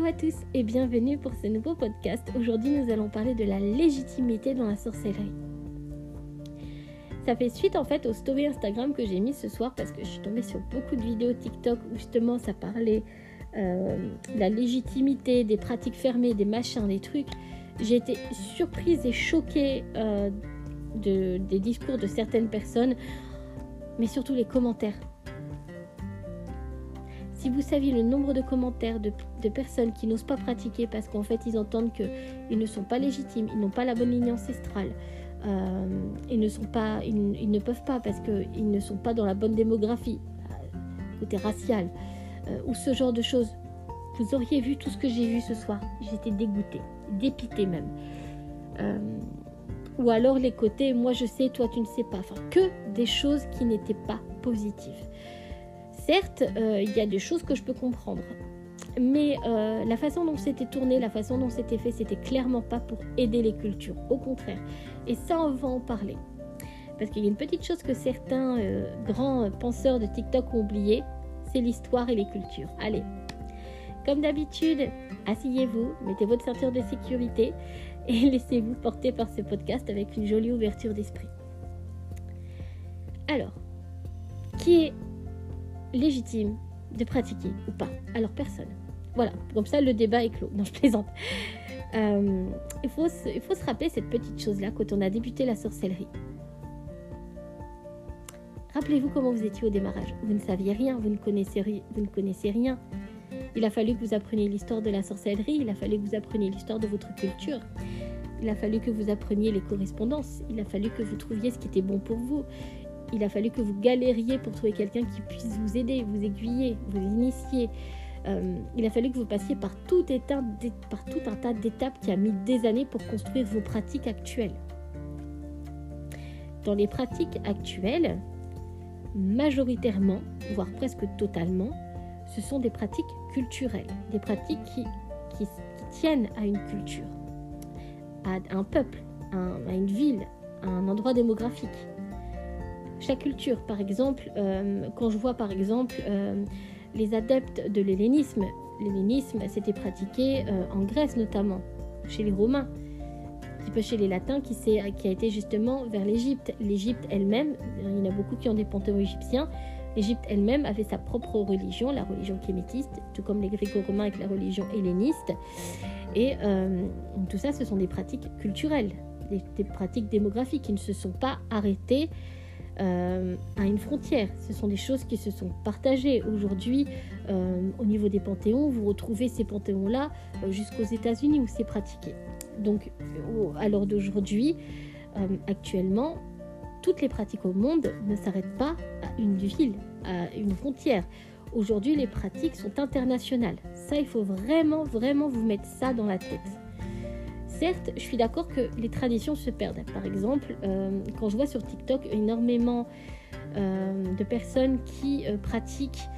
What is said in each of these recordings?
Hello à tous et bienvenue pour ce nouveau podcast. Aujourd'hui, nous allons parler de la légitimité dans la sorcellerie. Ça fait suite en fait au story Instagram que j'ai mis ce soir parce que je suis tombée sur beaucoup de vidéos TikTok où justement ça parlait euh, de la légitimité, des pratiques fermées, des machins, des trucs. J'ai été surprise et choquée euh, de, des discours de certaines personnes, mais surtout les commentaires. Si vous saviez le nombre de commentaires de, personnes qui n'osent pas pratiquer parce qu'en fait ils entendent qu'ils ne sont pas légitimes, ils n'ont pas la bonne ligne ancestrale, euh, ils, ne sont pas, ils, ne peuvent pas parce qu'ils ne sont pas dans la bonne démographie, euh, côté racial, euh, ou ce genre de choses. Vous auriez vu tout ce que j'ai vu ce soir. J'étais dégoûtée, dépitée même. ou alors les côtés, moi je sais, toi tu ne sais pas. Enfin, que des choses qui n'étaient pas positives. Certes, euh, il y a des choses que je peux comprendre. Mais euh, la façon dont c'était tourné, la façon dont c'était fait, c'était clairement pas pour aider les cultures. Au contraire. Et ça, on va en parler. Parce qu'il y a une petite chose que certains euh, grands penseurs de TikTok ont oublié, c'est l'histoire et les cultures. Allez, comme d'habitude, asseyez-vous, mettez votre ceinture de sécurité et laissez-vous porter par ce podcast avec une jolie ouverture d'esprit. Alors, qui est légitime de pratiquer ou pas Alors personne. Voilà, comme ça le débat est clos. Non, je plaisante. Euh, il, faut se, il faut se rappeler cette petite chose-là quand on a débuté la sorcellerie. Rappelez-vous comment vous étiez au démarrage. Vous ne saviez rien, vous ne connaissez, vous ne connaissez rien. Il a fallu que vous appreniez l'histoire de la sorcellerie, il a fallu que vous appreniez l'histoire de votre culture, il a fallu que vous appreniez les correspondances, il a fallu que vous trouviez ce qui était bon pour vous, il a fallu que vous galériez pour trouver quelqu'un qui puisse vous aider, vous aiguiller, vous initier. Euh, il a fallu que vous passiez par tout, un tas d'étapes qui a mis des années pour construire vos pratiques actuelles. Dans les pratiques actuelles, majoritairement, voire presque totalement, ce sont des pratiques culturelles, des pratiques qui, tiennent à une culture, à un peuple, à une ville, à un endroit démographique chaque culture. Par exemple, euh, quand je vois par exemple euh, les adeptes de l'hellénisme, l'hellénisme s'était pratiqué euh, en Grèce notamment, chez les Romains, un petit peu chez les Latins, qui, a été justement vers l'Égypte. L'Égypte elle-même, il y en a beaucoup qui ont des panthéons égyptiens, l'Égypte elle-même avait sa propre religion, la religion kémétiste, tout comme les gréco-romains avec la religion helléniste. Et tout ça, ce sont des pratiques culturelles, des, pratiques démographiques qui ne se sont pas arrêtées euh, à une frontière. Ce sont des choses qui se sont partagées. Aujourd'hui, euh, au niveau des panthéons, vous retrouvez ces panthéons-là euh, jusqu'aux États-Unis où c'est pratiqué. Donc, à l'heure d'aujourd'hui, actuellement, toutes les pratiques au monde ne s'arrêtent pas à une ville, à une frontière. Aujourd'hui, les pratiques sont internationales. Ça, il faut vraiment, vraiment vous mettre ça dans la tête. Certes, je suis d'accord que les traditions se perdent. Par exemple, euh, quand je vois sur TikTok énormément euh, de personnes qui euh, pratiquent,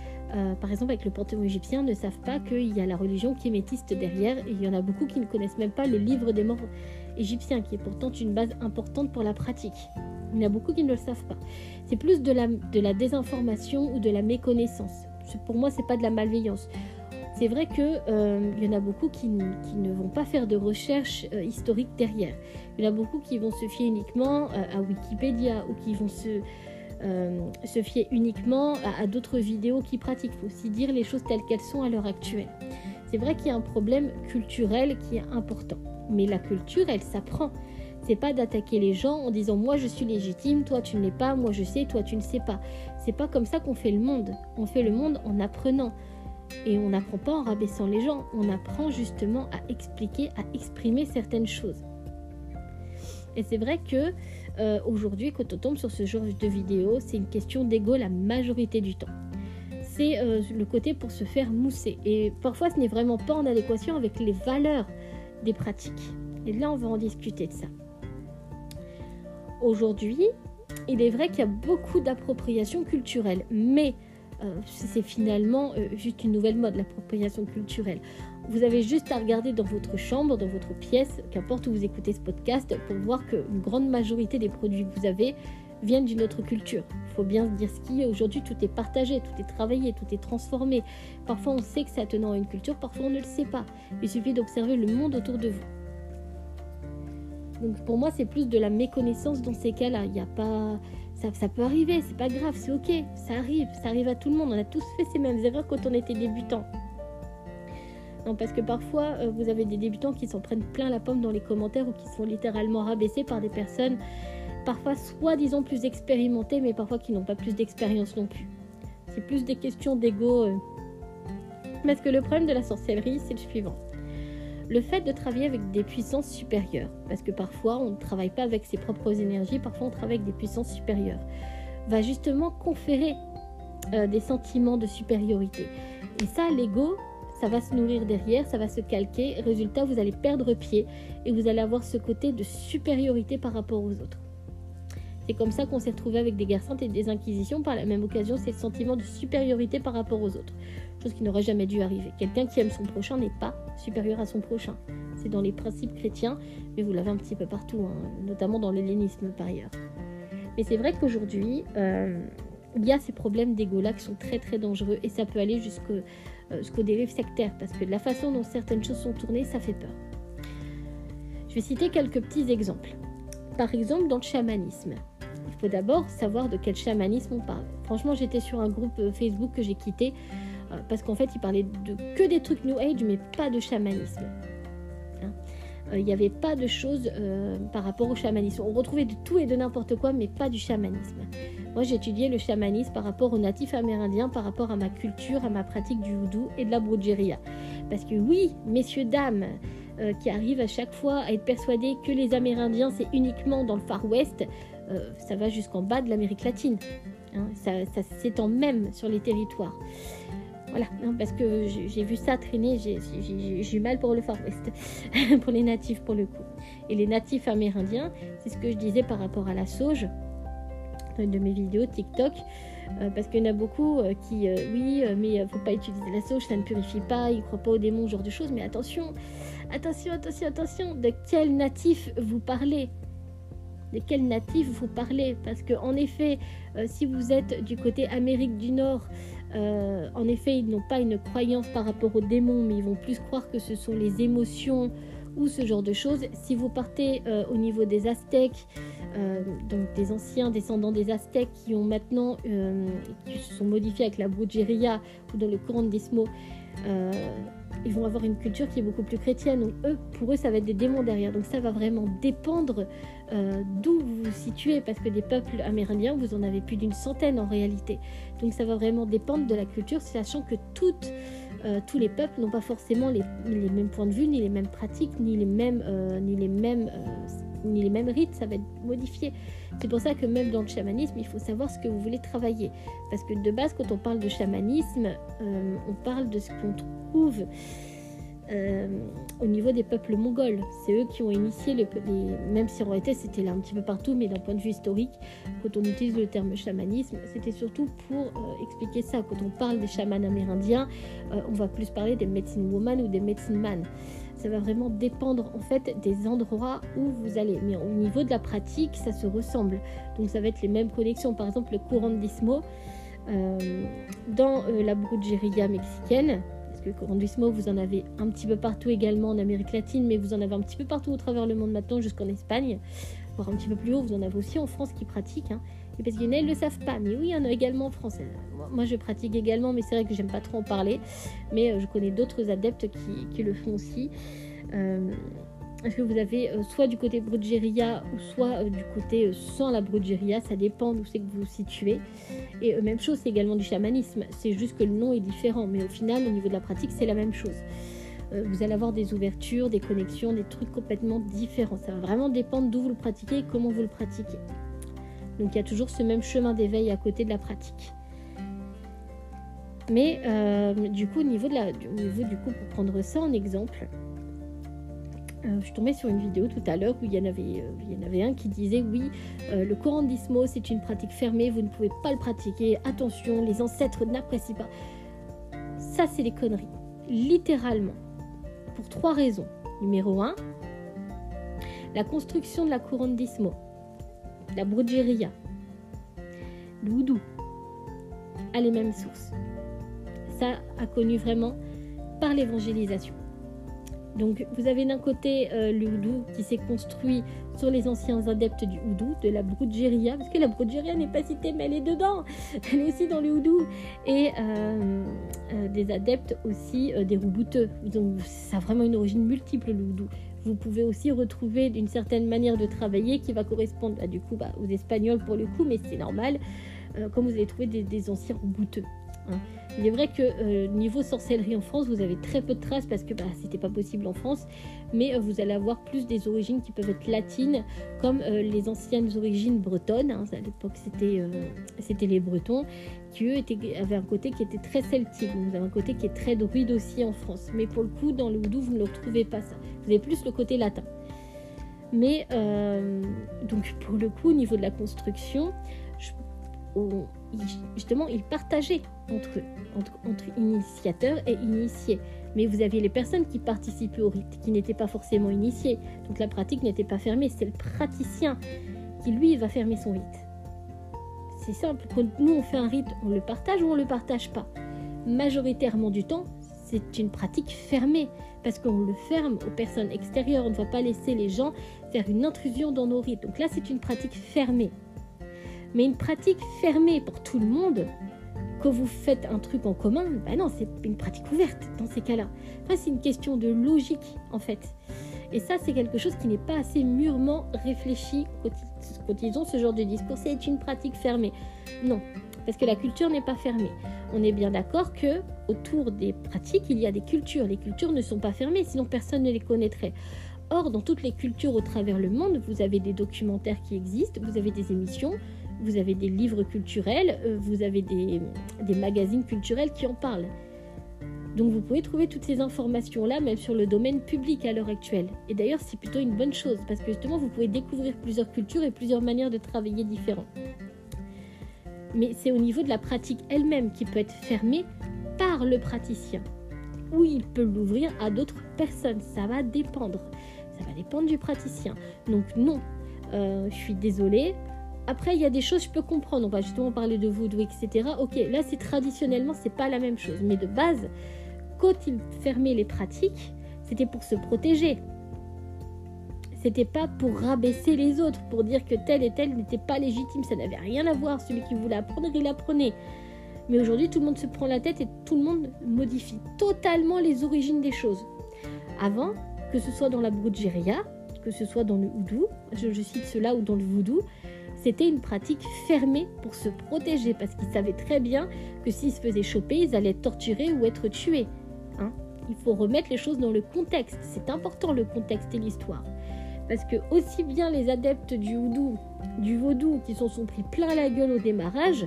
par exemple avec le panthéon égyptien, ne savent pas qu'il y a la religion qui derrière. Il y en a beaucoup qui ne connaissent même pas le livre des morts égyptiens, qui est pourtant une base importante pour la pratique. Il y en a beaucoup qui ne le savent pas. C'est plus de la, de la désinformation ou de la méconnaissance. Pour moi, c'est pas de la malveillance c'est vrai qu'il euh, y en a beaucoup qui, ne vont pas faire de recherche euh, historique derrière. Il y en a beaucoup qui vont se fier uniquement euh, à Wikipédia ou qui vont se, fier uniquement à, d'autres vidéos qui pratiquent. Il faut aussi dire les choses telles qu'elles sont à l'heure actuelle. C'est vrai qu'il y a un problème culturel qui est important. Mais la culture, elle s'apprend. C'est pas d'attaquer les gens en disant moi je suis légitime, toi tu ne l'es pas, moi je sais, toi tu ne sais pas. C'est pas comme ça qu'on fait le monde. On fait le monde en apprenant. Et on n'apprend pas en rabaissant les gens, on apprend justement à expliquer, à exprimer certaines choses. Et c'est vrai que euh, aujourd'hui, quand on tombe sur ce genre de vidéo, c'est une question d'ego la majorité du temps. C'est euh, le côté pour se faire mousser. Et parfois, ce n'est vraiment pas en adéquation avec les valeurs des pratiques. Et là, on va en discuter de ça. Aujourd'hui, il est vrai qu'il y a beaucoup d'appropriation culturelle, mais c'est finalement euh, juste une nouvelle mode, l'appropriation culturelle. Vous avez juste à regarder dans votre chambre, dans votre pièce, qu'importe où vous écoutez ce podcast, pour voir qu'une grande majorité des produits que vous avez viennent d'une autre culture. Il faut bien se dire ce qui est. Aujourd'hui, tout est partagé, tout est travaillé, tout est transformé. Parfois, on sait que c'est attenant à une culture, parfois, on ne le sait pas. Il suffit d'observer le monde autour de vous. Donc, pour moi, c'est plus de la méconnaissance dans ces cas-là. Il n'y a pas. Ça, peut arriver, c'est pas grave, c'est ok, ça arrive, ça arrive à tout le monde. On a tous fait ces mêmes erreurs quand on était débutant. Non, parce que parfois, euh, vous avez des débutants qui s'en prennent plein la pomme dans les commentaires ou qui sont littéralement rabaissés par des personnes parfois soi-disant plus expérimentées, mais parfois qui n'ont pas plus d'expérience non plus. C'est plus des questions d'ego. Euh. Parce que le problème de la sorcellerie, c'est le suivant? Le fait de travailler avec des puissances supérieures, parce que parfois on ne travaille pas avec ses propres énergies, parfois on travaille avec des puissances supérieures, va justement conférer euh, des sentiments de supériorité. Et ça, l'ego, ça va se nourrir derrière, ça va se calquer. Résultat, vous allez perdre pied et vous allez avoir ce côté de supériorité par rapport aux autres. C'est comme ça qu'on s'est retrouvé avec des guerres saintes et des inquisitions. Par la même occasion, c'est le sentiment de supériorité par rapport aux autres. Chose qui n'aurait jamais dû arriver. Quelqu'un qui aime son prochain n'est pas supérieur à son prochain. C'est dans les principes chrétiens, mais vous l'avez un petit peu partout, hein, notamment dans l'hellénisme par ailleurs. Mais c'est vrai qu'aujourd'hui, euh, il y a ces problèmes d'ego-là qui sont très très dangereux et ça peut aller euh, jusqu'aux dérives sectaires parce que la façon dont certaines choses sont tournées, ça fait peur. Je vais citer quelques petits exemples. Par exemple, dans le chamanisme, il faut d'abord savoir de quel chamanisme on parle. Franchement, j'étais sur un groupe euh, Facebook que j'ai quitté parce qu'en fait, il parlait de que des trucs New Age, mais pas de chamanisme. Hein. Euh, il n'y avait pas de choses par rapport au chamanisme. On retrouvait de tout et de n'importe quoi, mais pas du chamanisme. Moi, j'ai étudié le chamanisme par rapport aux natifs amérindiens, par rapport à ma culture, à ma pratique du houdou et de la brujeria. Parce que oui, messieurs, dames, qui arrivent à chaque fois à être persuadés que les Amérindiens, c'est uniquement dans le Far West, euh, ça va jusqu'en bas de l'Amérique latine. Hein. ça, s'étend même sur les territoires. Voilà, parce que j'ai vu ça traîner, j'ai eu mal pour le Far West, pour les natifs pour le coup. Et les natifs amérindiens, c'est ce que je disais par rapport à la sauge, dans une de mes vidéos TikTok, euh, parce qu'il y en a beaucoup euh, qui, oui, mais faut pas utiliser la sauge, ça ne purifie pas, ils croient pas aux démons, ce genre de choses, mais attention, attention, attention, attention, de quel natif vous parlez? De quel natif vous parlez? Parce que en effet, euh, si vous êtes du côté Amérique du Nord, euh, en effet, ils n'ont pas une croyance par rapport aux démons, mais ils vont plus croire que ce sont les émotions ou ce genre de choses. Si vous partez euh, au niveau des Aztèques, donc des anciens descendants des Aztèques qui ont maintenant, qui se sont modifiés avec la brujeria ou dans le courant d'Ismo, ils vont avoir une culture qui est beaucoup plus chrétienne. Donc eux, pour eux, ça va être des démons derrière. Donc ça va vraiment dépendre euh, d'où vous vous situez, parce que des peuples amérindiens, vous en avez plus d'une centaine en réalité. Donc ça va vraiment dépendre de la culture, sachant que euh, tous les peuples n'ont pas forcément les, les, mêmes points de vue, ni les mêmes pratiques, ni les mêmes, euh, ni les mêmes, ni les mêmes rites. Ça va être modifié. C'est pour ça que même dans le chamanisme, il faut savoir ce que vous voulez travailler. Parce que de base, quand on parle de chamanisme, euh, on parle de ce qu'on trouve euh, au niveau des peuples mongols. C'est eux qui ont initié, les, même si en réalité c'était là un petit peu partout, mais d'un point de vue historique, quand on utilise le terme chamanisme, c'était surtout pour euh, expliquer ça. Quand on parle des chamans amérindiens, on va plus parler des medicine woman ou des medicine man ça va vraiment dépendre en fait des endroits où vous allez. Mais au niveau de la pratique, ça se ressemble. Donc ça va être les mêmes connexions. Par exemple, le courant d'Ismo euh, dans euh, la brujeria mexicaine. Parce que le courant d'Ismo, vous en avez un petit peu partout également en Amérique latine, mais vous en avez un petit peu partout au travers le monde maintenant, jusqu'en Espagne. Voire un petit peu plus haut, vous en avez aussi en France qui pratiquent. Hein. Et parce qu'il y le savent pas. Mais oui, il y en a également en France. Moi, je pratique également, mais c'est vrai que j'aime pas trop en parler. Mais euh, je connais d'autres adeptes qui, le font aussi. Euh, est-ce que vous avez euh, soit du côté brugeria ou soit du côté sans la brugeria Ça dépend d'où c'est que vous vous situez. Et même chose, c'est également du chamanisme. C'est juste que le nom est différent. Mais au final, au niveau de la pratique, c'est la même chose vous allez avoir des ouvertures, des connexions, des trucs complètement différents. Ça va vraiment dépendre d'où vous le pratiquez et comment vous le pratiquez. Donc il y a toujours ce même chemin d'éveil à côté de la pratique. Mais euh, du coup, au niveau, de la, du du coup, pour prendre ça en exemple, euh, je tombais sur une vidéo tout à l'heure où il y, en avait, euh, il y en avait un qui disait oui, le courant d'Ismo c'est une pratique fermée, vous ne pouvez pas le pratiquer, attention, les ancêtres n'apprécient pas. Ça, c'est des conneries. Littéralement. Pour trois raisons. Numéro 1, la construction de la couronne d'Ismo la brugeria, le houdou, a les mêmes sources. Ça a connu vraiment par l'évangélisation. Donc vous avez d'un côté euh, le houdou qui s'est construit sur les anciens adeptes du houdou, de la Brujeria, parce que la Brujeria n'est pas citée mais elle est dedans, elle est aussi dans le houdou, et euh, euh, des adeptes aussi des roubouteux. Ça a vraiment une origine multiple le. Vous pouvez aussi retrouver d'une certaine manière de travailler qui va correspondre bah, du coup bah, aux Espagnols pour le coup, mais c'est normal, comme vous allez trouver des, anciens roubouteux. Hein. Il est vrai que euh, niveau sorcellerie en France, vous avez très peu de traces parce que bah, c'était pas possible en France, mais euh, vous allez avoir plus des origines qui peuvent être latines, comme euh, les anciennes origines bretonnes. Hein. à l'époque, c'était c'était les Bretons qui eux avaient un côté qui était très celtique. vous avez un côté qui est très druide aussi en France, mais pour le coup, dans le houdou, vous ne le retrouvez pas ça. Vous avez plus le côté latin. Mais donc pour le coup, au niveau de la construction, justement, ils partageaient entre, entre, initiateurs et initiés. Mais vous aviez les personnes qui participaient au rite, qui n'étaient pas forcément initiées. Donc la pratique n'était pas fermée. C'est le praticien qui, lui, va fermer son rite. C'est simple. Quand nous, on fait un rite, on le partage ou on ne le partage pas. Majoritairement du temps, c'est une pratique fermée parce qu'on le ferme aux personnes extérieures. On ne va pas laisser les gens faire une intrusion dans nos rites. Donc là, c'est une pratique fermée. Mais une pratique fermée pour tout le monde, que vous faites un truc en commun, ben non, c'est une pratique ouverte dans ces cas-là. Enfin, c'est une question de logique en fait. Et ça, c'est quelque chose qui n'est pas assez mûrement réfléchi quand ils ont ce genre de discours. C'est une pratique fermée. Non, parce que la culture n'est pas fermée. On est bien d'accord que autour des pratiques, il y a des cultures. Les cultures ne sont pas fermées, sinon personne ne les connaîtrait. Or, dans toutes les cultures au travers le monde, vous avez des documentaires qui existent, vous avez des émissions, vous avez des livres culturels, euh, vous avez des, magazines culturels qui en parlent. Donc vous pouvez trouver toutes ces informations-là, même sur le domaine public à l'heure actuelle. Et d'ailleurs, c'est plutôt une bonne chose, parce que justement, vous pouvez découvrir plusieurs cultures et plusieurs manières de travailler différentes. Mais c'est au niveau de la pratique elle-même qui peut être fermée par le praticien, ou il peut l'ouvrir à d'autres personnes. Ça va dépendre. Ça va dépendre du praticien. Donc non, euh, je suis désolée, après, il y a des choses, je peux comprendre. On va justement parler de voodoo, etc. Ok, là, c'est traditionnellement, c'est pas la même chose. Mais de base, quand ils fermaient les pratiques, c'était pour se protéger. C'était pas pour rabaisser les autres, pour dire que tel et tel n'était pas légitime. Ça n'avait rien à voir. Celui qui voulait apprendre, il apprenait. Mais aujourd'hui, tout le monde se prend la tête et tout le monde modifie totalement les origines des choses. Avant, que ce soit dans la brujeria, que ce soit dans le houdou, je, je cite cela, ou dans le voodoo, c'était une pratique fermée pour se protéger parce qu'ils savaient très bien que s'ils se faisaient choper, ils allaient être torturés ou être tués. Hein. Il faut remettre les choses dans le contexte. C'est important le contexte et l'histoire. Parce que aussi bien les adeptes du houdou, du vaudou, qui s'en sont pris plein la gueule au démarrage,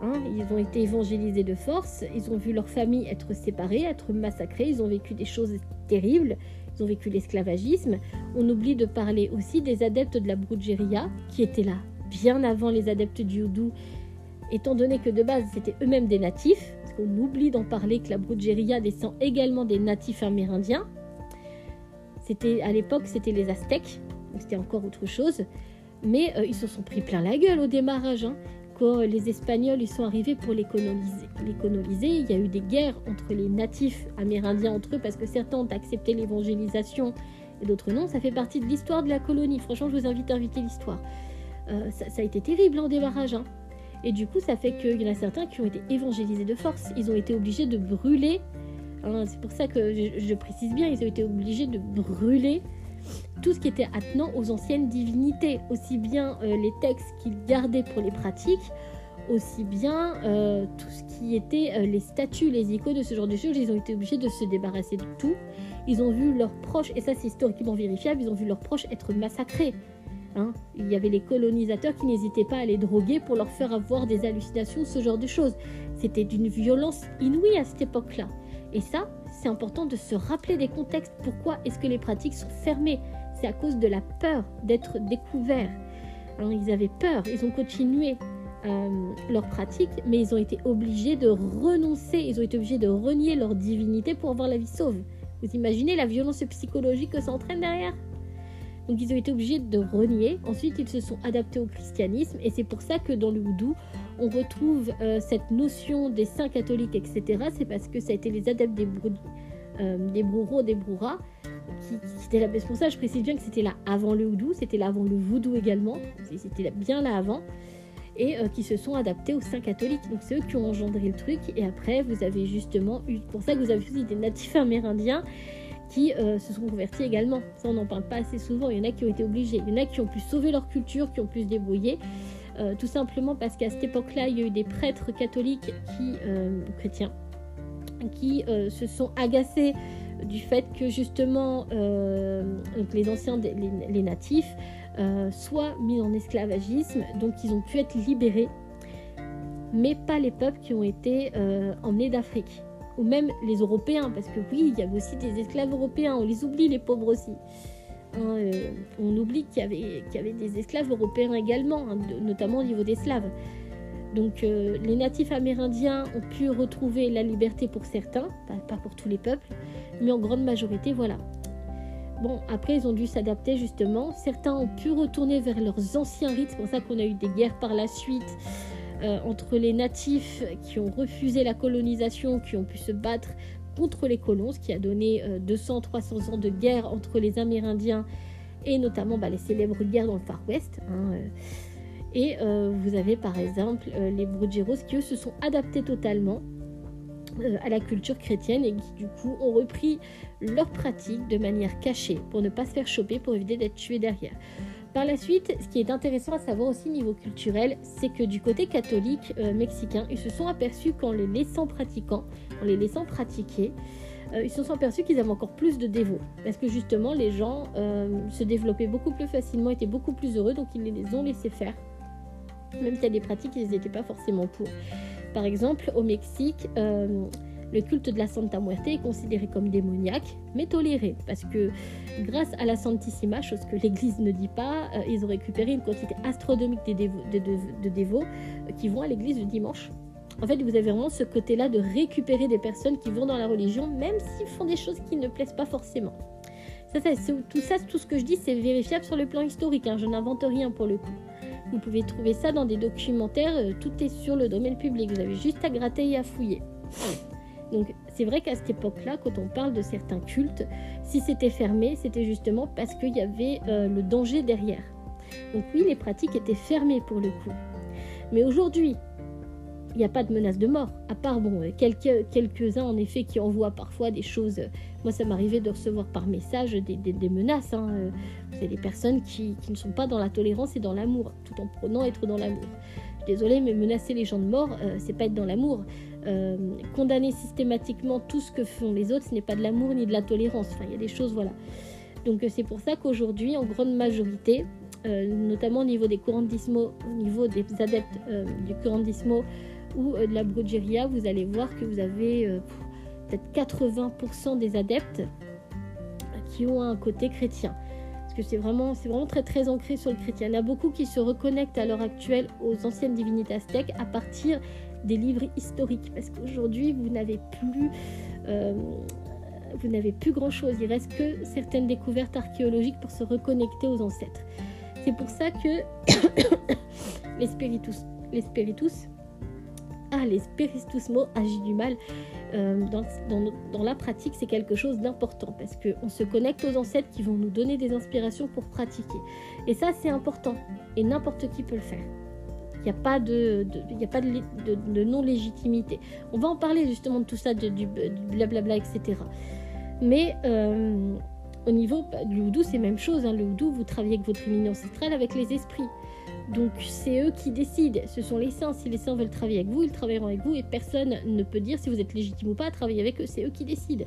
hein, ils ont été évangélisés de force, ils ont vu leur famille être séparée, être massacrée, ils ont vécu des choses terribles, ils ont vécu l'esclavagisme. On oublie de parler aussi des adeptes de la Brujeria qui étaient là bien avant les adeptes du houdou, étant donné que de base c'était eux-mêmes des natifs, parce qu'on oublie d'en parler que la Brujeria descend également des natifs amérindiens. C'était à l'époque c'était les Aztèques, c'était encore autre chose, mais euh, ils se sont pris plein la gueule au démarrage. Hein. Quand les Espagnols ils sont arrivés pour les coloniser, il y a eu des guerres entre les natifs amérindiens entre eux parce que certains ont accepté l'évangélisation et d'autres non. Ça fait partie de l'histoire de la colonie. Franchement, je vous invite à inviter l'histoire. Euh, ça, a été terrible en démarrage. Hein. Et du coup, ça fait qu'il y en a certains qui ont été évangélisés de force. Ils ont été obligés de brûler. Hein, c'est pour ça que je, précise bien, ils ont été obligés de brûler tout ce qui était attenant aux anciennes divinités, aussi bien euh, les textes qu'ils gardaient pour les pratiques, aussi bien euh, tout ce qui était les statues, les icônes de ce genre de choses. Ils ont été obligés de se débarrasser de tout. Ils ont vu leurs proches, et ça c'est historiquement vérifiable, ils ont vu leurs proches être massacrés. Hein? Il y avait les colonisateurs qui n'hésitaient pas à les droguer pour leur faire avoir des hallucinations, ce genre de choses. C'était d'une violence inouïe à cette époque-là. Et ça, c'est important de se rappeler des contextes. Pourquoi est-ce que les pratiques sont fermées? C'est à cause de la peur d'être découverts. ils avaient peur, ils ont continué euh, leurs pratiques, mais ils ont été obligés de renoncer, ils ont été obligés de renier leur divinité pour avoir la vie sauve. Vous imaginez la violence psychologique que ça entraîne derrière? Donc ils ont été obligés de renier. Ensuite, ils se sont adaptés au christianisme. Et c'est pour ça que dans le houdou, on retrouve euh, cette notion des saints catholiques, etc. C'est parce que ça a été les adeptes des, brou euh, des brouras. Qui, qui là. C'est pour ça que je précise bien que c'était là avant le houdou, c'était là avant le voodoo également. C'était bien là avant et euh, qui se sont adaptés aux saints catholiques. Donc c'est eux qui ont engendré le truc. Et après, vous avez justement eu, pour ça que vous avez aussi des natifs amérindiens qui euh, se sont convertis également. Ça, on n'en parle pas assez souvent. Il y en a qui ont été obligés. Il y en a qui ont pu sauver leur culture, qui ont pu se débrouiller. Euh, tout simplement parce qu'à cette époque-là, il y a eu des prêtres catholiques qui, chrétiens qui se sont agacés du fait que justement les anciens, les natifs, euh, soit mis en esclavagisme, donc ils ont pu être libérés, mais pas les peuples qui ont été euh, emmenés d'Afrique, ou même les Européens, parce que oui, il y avait aussi des esclaves européens, on les oublie les pauvres aussi. Hein, euh, on oublie qu'il y, avait, y avait des esclaves européens également, hein, notamment au niveau des Slaves. Donc les natifs amérindiens ont pu retrouver la liberté pour certains, pas, pour tous les peuples, mais en grande majorité, voilà. Bon, après, ils ont dû s'adapter justement. Certains ont pu retourner vers leurs anciens rites. C'est pour ça qu'on a eu des guerres par la suite euh, entre les natifs qui ont refusé la colonisation, qui ont pu se battre contre les colons, ce qui a donné 200-300 euh, ans de guerre entre les Amérindiens et notamment bah, les célèbres guerres dans le Far West. Hein, euh. Et vous avez par exemple les Brujeros qui eux se sont adaptés totalement à la culture chrétienne et qui du coup ont repris leurs pratiques de manière cachée pour ne pas se faire choper, pour éviter d'être tués derrière. Par la suite, ce qui est intéressant à savoir aussi niveau culturel, c'est que du côté catholique euh, mexicain, ils se sont aperçus qu'en les laissant pratiquer, euh, ils se sont aperçus qu'ils avaient encore plus de dévots. Parce que justement, les gens se développaient beaucoup plus facilement, étaient beaucoup plus heureux, donc ils les ont laissés faire. Même s'il y a des pratiques, ils n'étaient pas forcément pour. Par exemple, au Mexique, euh, le culte de la Santa Muerte est considéré comme démoniaque, mais toléré, parce que grâce à la Santissima, chose que l'Église ne dit pas, euh, ils ont récupéré une quantité astronomique de, dévots euh, qui vont à l'Église le dimanche. En fait, vous avez vraiment ce côté-là de récupérer des personnes qui vont dans la religion, même s'ils font des choses qui ne plaisent pas forcément. Tout ça, tout ce que je dis, c'est vérifiable sur le plan historique. Hein. je n'invente rien pour le coup. Vous pouvez trouver ça dans des documentaires, euh, tout est sur le domaine public, vous avez juste à gratter et à fouiller. Donc c'est vrai qu'à cette époque-là, quand on parle de certains cultes, si c'était fermé, c'était justement parce qu'il y avait euh, le danger derrière. Donc oui, les pratiques étaient fermées pour le coup. Mais aujourd'hui, il n'y a pas de menace de mort, à part bon, euh, quelques, quelques-uns en effet qui envoient parfois des choses. Moi, ça m'arrivait de recevoir par message des, menaces. Hein. Euh, c'est des personnes qui, ne sont pas dans la tolérance et dans l'amour, tout en prenant être dans l'amour. Désolée, mais menacer les gens de mort, euh, c'est pas être dans l'amour. Condamner systématiquement tout ce que font les autres, ce n'est pas de l'amour ni de la tolérance. Enfin, il y a des choses, voilà. Donc c'est pour ça qu'aujourd'hui, en grande majorité, notamment au niveau des courandismos, au niveau des adeptes du courandismo, ou euh, de la Brugeria, vous allez voir que vous avez euh, peut-être 80% des adeptes qui ont un côté chrétien. Parce que c'est vraiment, c'est vraiment très très ancré sur le chrétien. Il y en a beaucoup qui se reconnectent à l'heure actuelle aux anciennes divinités aztèques à partir des livres historiques. Parce qu'aujourd'hui, vous n'avez plus... Euh, vous n'avez plus grand chose, il reste que certaines découvertes archéologiques pour se reconnecter aux ancêtres. C'est pour ça que les spiritus, les spiritus ah, les spiritusmo agit du mal. Euh, dans, la pratique, c'est quelque chose d'important parce qu'on se connecte aux ancêtres qui vont nous donner des inspirations pour pratiquer. Et ça, c'est important. Et n'importe qui peut le faire. N'y a pas de, a pas de, non-légitimité. On va en parler justement de tout ça, du, blablabla, etc. Mais euh, au niveau du houdou, c'est même chose. Hein. Le houdou, vous travaillez avec votre ligne ancestrale, avec les esprits. Donc c'est eux qui décident, ce sont les saints. Si les saints veulent travailler avec vous, ils travailleront avec vous et personne ne peut dire si vous êtes légitime ou pas à travailler avec eux, c'est eux qui décident.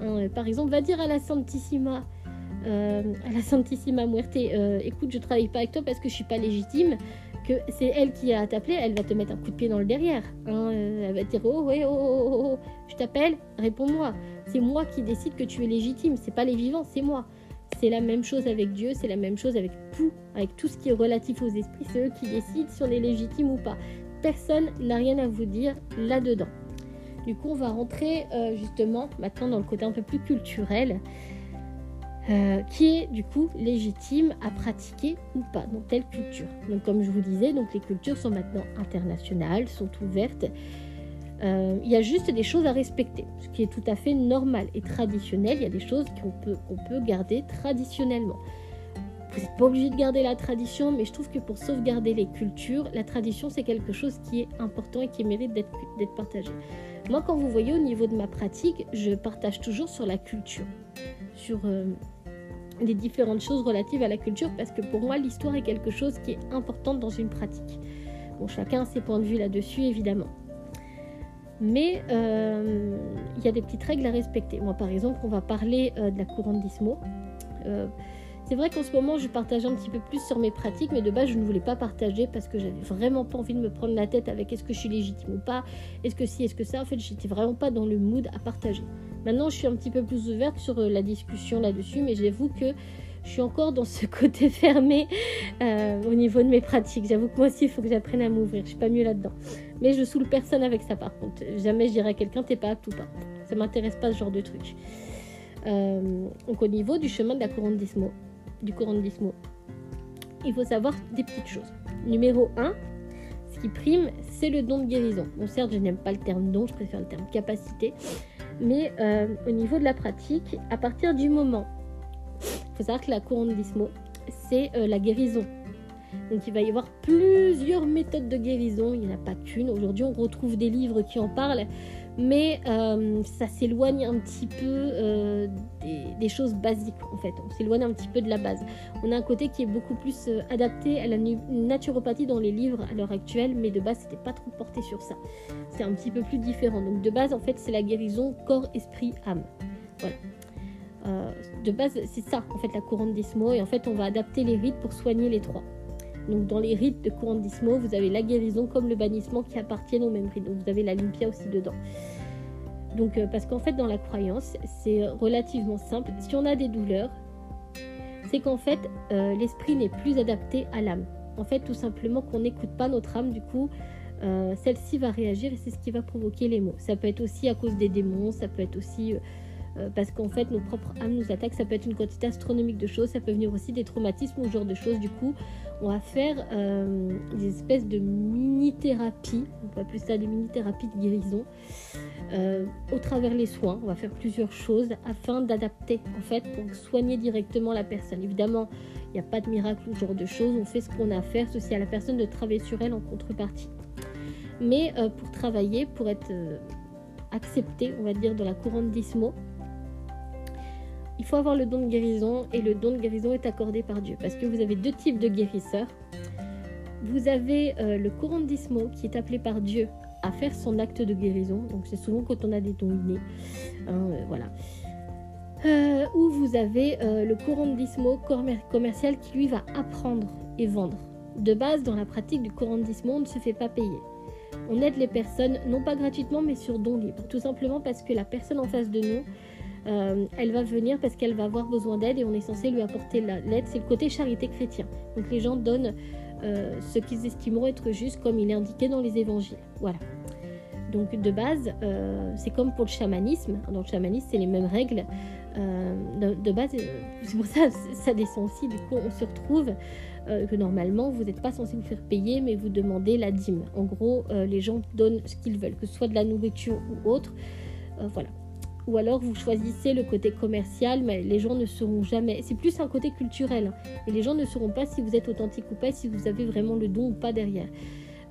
Hein, par exemple, va dire à la Santissima, euh, à la Muerte, euh, écoute, je travaille pas avec toi parce que je suis pas légitime, c'est elle qui a t'appeler, elle va te mettre un coup de pied dans le derrière. Hein, elle va te dire oh, oh, oh, oh, oh, je t'appelle, réponds-moi. C'est moi qui décide que tu es légitime, c'est pas les vivants, c'est moi. C'est la même chose avec Dieu, c'est la même chose avec tout, avec tout ce qui est relatif aux esprits. C'est eux qui décident si on est légitime ou pas. Personne n'a rien à vous dire là-dedans. Du coup, on va rentrer euh, justement maintenant dans le côté un peu plus culturel. Euh, qui est du coup légitime à pratiquer ou pas dans telle culture. Donc comme je vous disais, donc les cultures sont maintenant internationales, sont ouvertes. Euh, il y a juste des choses à respecter, ce qui est tout à fait normal et traditionnel. Il y a des choses qu'on peut, qu'on peut garder traditionnellement. Vous n'êtes pas obligé de garder la tradition, mais je trouve que pour sauvegarder les cultures, la tradition c'est quelque chose qui est important et qui mérite d'être, d'être partagé. Moi, quand vous voyez au niveau de ma pratique, je partage toujours sur la culture, sur euh, les différentes choses relatives à la culture, parce que pour moi, l'histoire est quelque chose qui est important dans une pratique. Bon, chacun a ses points de vue là-dessus, évidemment. Mais euh, il y a des petites règles à respecter. Moi, par exemple, on va parler euh, de la couronne d'Ismo. C'est vrai qu'en ce moment, je partage un petit peu plus sur mes pratiques, mais de base, je ne voulais pas partager parce que j'avais vraiment pas envie de me prendre la tête avec est-ce que je suis légitime ou pas, est-ce que si, est-ce que ça. En fait, j'étais vraiment pas dans le mood à partager. Maintenant, je suis un petit peu plus ouverte sur euh, la discussion là-dessus, mais j'avoue que je suis encore dans ce côté fermé euh, au niveau de mes pratiques. J'avoue que moi aussi, il faut que j'apprenne à m'ouvrir. Je suis pas mieux là-dedans. Mais je saoule personne avec ça, par contre. Jamais je dirais à quelqu'un, t'es pas apte ou pas. Ça m'intéresse pas ce genre de truc. Euh, donc, au niveau du chemin de la couronne d'Ismo, du couronnisme. Il faut savoir des petites choses. Numéro 1, ce qui prime, c'est le don de guérison. Bon, certes, je n'aime pas le terme don, je préfère le terme capacité. Mais euh, au niveau de la pratique, à partir du moment, il faut savoir que la couronne d'Ismo, c'est euh, la guérison. Donc il va y avoir plusieurs méthodes de guérison, il n'y en a pas qu'une. Aujourd'hui, on retrouve des livres qui en parlent, mais euh, ça s'éloigne un petit peu euh, des, choses basiques en fait. On s'éloigne un petit peu de la base. On a un côté qui est beaucoup plus euh, adapté à la naturopathie dans les livres à l'heure actuelle, mais de base c'était pas trop porté sur ça. C'est un petit peu plus différent. Donc de base en fait c'est la guérison corps, esprit, âme. Voilà. de base c'est ça en fait la couronne d'Ismo et en fait on va adapter les rites pour soigner les trois. Donc dans les rites de courant d'Ismo, vous avez la guérison comme le bannissement qui appartiennent au même rite. Donc vous avez la limpia aussi dedans. Donc euh, parce qu'en fait dans la croyance, c'est relativement simple. Si on a des douleurs, c'est qu'en fait euh, l'esprit n'est plus adapté à l'âme. En fait tout simplement qu'on n'écoute pas notre âme, du coup euh, celle-ci va réagir et c'est ce qui va provoquer les maux. Ça peut être aussi à cause des démons, ça peut être aussi euh, parce qu'en fait nos propres âmes nous attaquent, ça peut être une quantité astronomique de choses, ça peut venir aussi des traumatismes ou ce genre de choses. Du coup, on va faire euh, des espèces de mini-thérapies, on peut appeler ça des mini-thérapies de guérison, euh, au travers les soins. On va faire plusieurs choses afin d'adapter, en fait, pour soigner directement la personne. Évidemment, il n'y a pas de miracle ou ce genre de choses, on fait ce qu'on a à faire, ceci à la personne de travailler sur elle en contrepartie. Mais pour travailler, pour être accepté, on va dire, dans la couronne d'Ismo, il faut avoir le don de guérison et le don de guérison est accordé par Dieu parce que vous avez deux types de guérisseurs. Vous avez euh, le courant d'Ismo qui est appelé par Dieu à faire son acte de guérison. Donc c'est souvent quand on a des dons innés. Hein, euh, voilà. Euh, ou vous avez le courant d'Ismo commercial qui lui va apprendre et vendre. De base, dans la pratique du courant d'Ismo, on ne se fait pas payer. On aide les personnes, non pas gratuitement, mais sur don libre. Tout simplement parce que la personne en face de nous, euh, elle va venir parce qu'elle va avoir besoin d'aide et on est censé lui apporter l'aide. C'est le côté charité chrétien. Donc les gens donnent euh, ce qu'ils estimeront être juste comme il est indiqué dans les évangiles. Voilà. Donc de base, euh, c'est comme pour le chamanisme. Dans le chamanisme, c'est les mêmes règles. De, base, c'est pour ça ça descend aussi. Du coup, on se retrouve que normalement, vous n'êtes pas censé vous faire payer, mais vous demandez la dîme. En gros, les gens donnent ce qu'ils veulent, que ce soit de la nourriture ou autre. voilà ou alors vous choisissez le côté commercial, mais les gens ne sauront jamais. C'est plus un côté culturel. Hein. Et les gens ne sauront pas si vous êtes authentique ou pas, si vous avez vraiment le don ou pas derrière.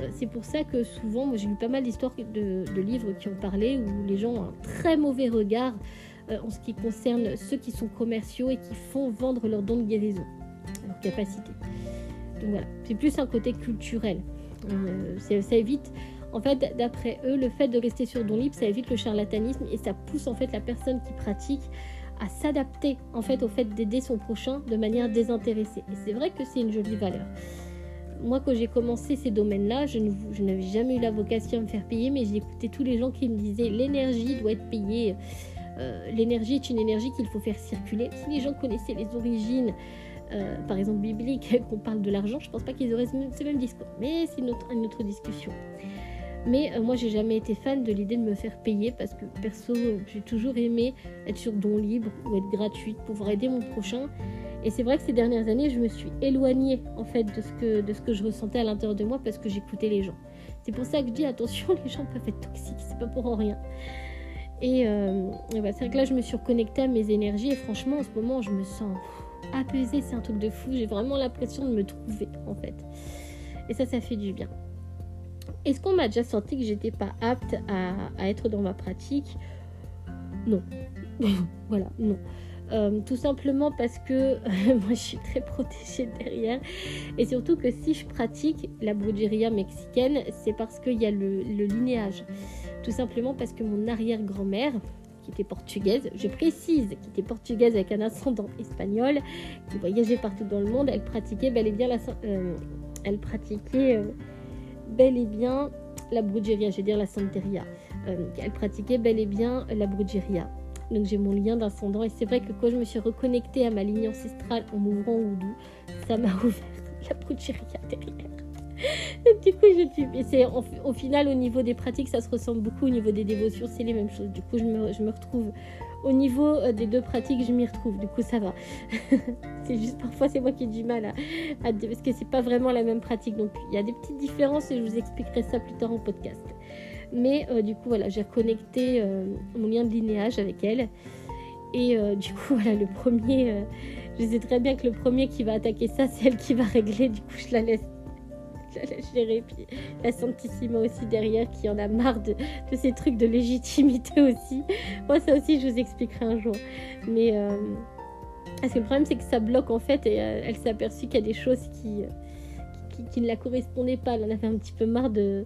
Euh, c'est pour ça que souvent, moi j'ai lu pas mal d'histoires de, livres qui ont parlé où les gens ont un très mauvais regard euh, en ce qui concerne ceux qui sont commerciaux et qui font vendre leurs dons de guérison, leur capacité. Donc voilà, c'est plus un côté culturel. Euh, ça évite en fait, d'après eux, le fait de rester sur don libre, ça évite le charlatanisme et ça pousse en fait la personne qui pratique à s'adapter en fait au fait d'aider son prochain de manière désintéressée. Et c'est vrai que c'est une jolie valeur. Moi, quand j'ai commencé ces domaines-là, je, n'avais jamais eu la vocation à me faire payer, mais écouté tous les gens qui me disaient l'énergie doit être payée. Euh, l'énergie est une énergie qu'il faut faire circuler. Si les gens connaissaient les origines, euh, par exemple bibliques, qu'on parle de l'argent, je ne pense pas qu'ils auraient ce même discours. Mais c'est une autre discussion. Mais euh, moi, j'ai jamais été fan de l'idée de me faire payer parce que perso, j'ai toujours aimé être sur don libre ou être gratuite, pouvoir aider mon prochain. Et c'est vrai que ces dernières années, je me suis éloignée en fait de ce que, de ce que je ressentais à l'intérieur de moi parce que j'écoutais les gens. C'est pour ça que je dis attention, les gens peuvent être toxiques, c'est pas pour rien. Et, euh, c'est vrai que là, je me suis reconnectée à mes énergies et franchement, en ce moment, je me sens apaisée, c'est un truc de fou. J'ai vraiment l'impression de me trouver en fait. Et ça, ça fait du bien. Est-ce qu'on m'a déjà senti que j'étais pas apte à, être dans ma pratique? Non. voilà, non. Euh, tout simplement parce que moi je suis très protégée derrière et surtout que si je pratique la brujeria mexicaine c'est parce qu'il y a le, linéage tout simplement parce que mon arrière-grand-mère qui était portugaise, je précise, qui était portugaise avec un ascendant espagnol, qui voyageait partout dans le monde, elle pratiquait bel et bien la, euh, elle pratiquait euh, bel et bien la brujeria, je vais dire la santeria. elle pratiquait bel et bien la brujeria. Donc j'ai mon lien d'ascendant. Et c'est vrai que quand je me suis reconnectée à ma ligne ancestrale en m'ouvrant au doux, ça m'a ouvert la brujeria derrière. du coup, je suis. C'est au final, au niveau des pratiques, ça se ressemble beaucoup. Au niveau des dévotions, c'est les mêmes choses. Du coup, je me retrouve. Au niveau euh, des deux pratiques, je m'y retrouve. Du coup, ça va. c'est juste parfois, c'est moi qui ai du mal à, parce que c'est pas vraiment la même pratique. Donc, il y a des petites différences et je vous expliquerai ça plus tard en podcast. Mais euh, du coup, voilà, j'ai reconnecté euh, mon lien de linéage avec elle. Et du coup, voilà, le premier, je sais très bien que le premier qui va attaquer ça, c'est elle qui va régler. Du coup, je la laisse, je la gérer. Puis la Santissima aussi derrière qui en a marre de, de, ces trucs de légitimité aussi. Moi, ça aussi, je vous expliquerai un jour. Mais parce que le problème, c'est que ça bloque en fait. Et elle s'est aperçue qu'il y a des choses qui, qui, qui, ne la correspondaient pas. Elle en avait un petit peu marre de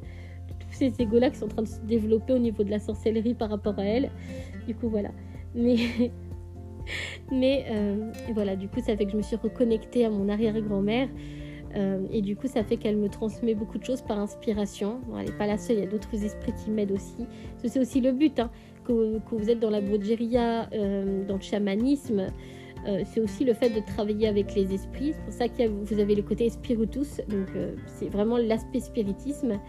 ces égos-là qui sont en train de se développer au niveau de la sorcellerie par rapport à elle. Du coup, voilà. Mais, mais euh, voilà, du coup, ça fait que je me suis reconnectée à mon arrière-grand-mère. Euh, et du coup, ça fait qu'elle me transmet beaucoup de choses par inspiration. elle n'est pas la seule, il y a d'autres esprits qui m'aident aussi. C'est aussi le but, hein, que, vous êtes dans la broderia, euh, dans le chamanisme. c'est aussi le fait de travailler avec les esprits. C'est pour ça que vous avez le côté spiritus, donc c'est vraiment l'aspect spiritisme.